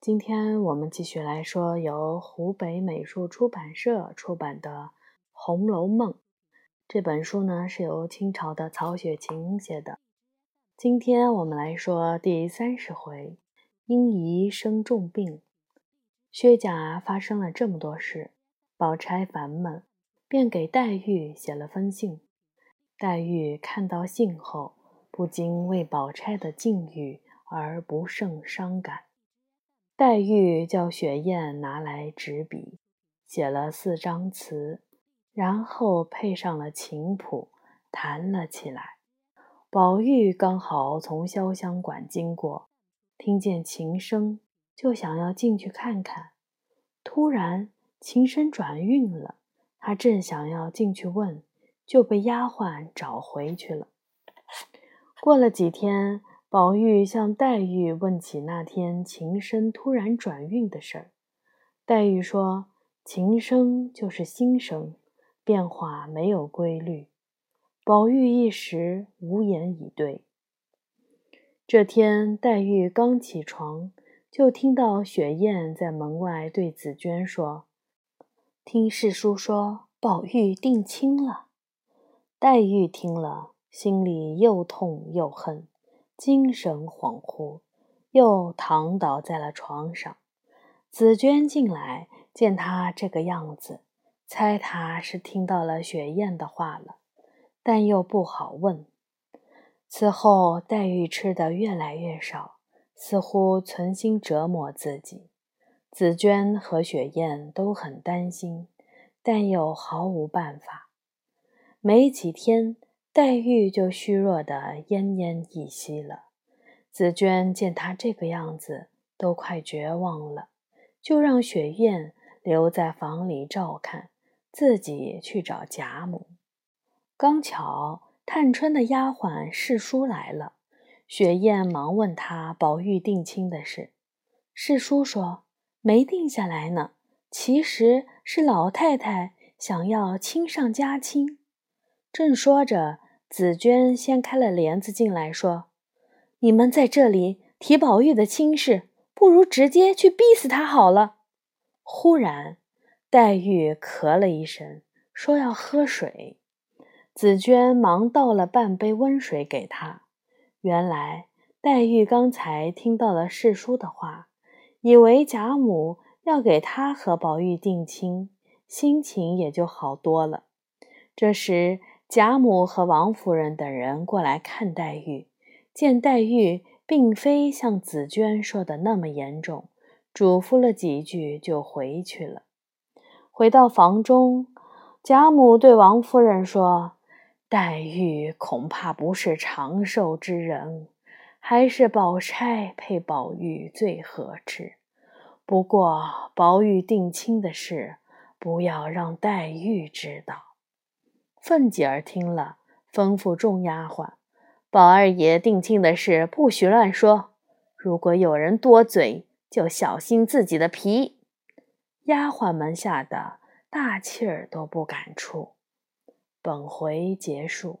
今天我们继续来说由湖北美术出版社出版的《红楼梦》这本书呢，是由清朝的曹雪芹写的。今天我们来说第三十回：因姨生重病，薛家发生了这么多事，宝钗烦闷，便给黛玉写了封信。黛玉看到信后，不禁为宝钗的境遇而不胜伤感。黛玉叫雪雁拿来纸笔，写了四张词，然后配上了琴谱，弹了起来。宝玉刚好从潇湘馆经过，听见琴声，就想要进去看看。突然琴声转韵了，他正想要进去问，就被丫鬟找回去了。过了几天。宝玉向黛玉问起那天琴声突然转韵的事儿，黛玉说：“琴声就是心声，变化没有规律。”宝玉一时无言以对。这天，黛玉刚起床，就听到雪雁在门外对紫鹃说：“听世叔说，宝玉定亲了。”黛玉听了，心里又痛又恨。精神恍惚，又躺倒在了床上。紫娟进来，见他这个样子，猜他是听到了雪雁的话了，但又不好问。此后，黛玉吃的越来越少，似乎存心折磨自己。紫娟和雪雁都很担心，但又毫无办法。没几天。黛玉就虚弱的奄奄一息了。紫娟见她这个样子，都快绝望了，就让雪雁留在房里照看，自己去找贾母。刚巧探春的丫鬟世叔来了，雪雁忙问她宝玉定亲的事。世叔说没定下来呢，其实是老太太想要亲上加亲。正说着，紫娟掀开了帘子进来，说：“你们在这里提宝玉的亲事，不如直接去逼死他好了。”忽然，黛玉咳了一声，说要喝水。紫娟忙倒了半杯温水给她。原来黛玉刚才听到了世叔的话，以为贾母要给她和宝玉定亲，心情也就好多了。这时。贾母和王夫人等人过来看黛玉，见黛玉并非像紫娟说的那么严重，嘱咐了几句就回去了。回到房中，贾母对王夫人说：“黛玉恐怕不是长寿之人，还是宝钗配宝玉最合适。不过宝玉定亲的事，不要让黛玉知道。”凤姐儿听了，吩咐众丫鬟：“宝二爷定亲的事不许乱说，如果有人多嘴，就小心自己的皮。”丫鬟们吓得大气儿都不敢出。本回结束。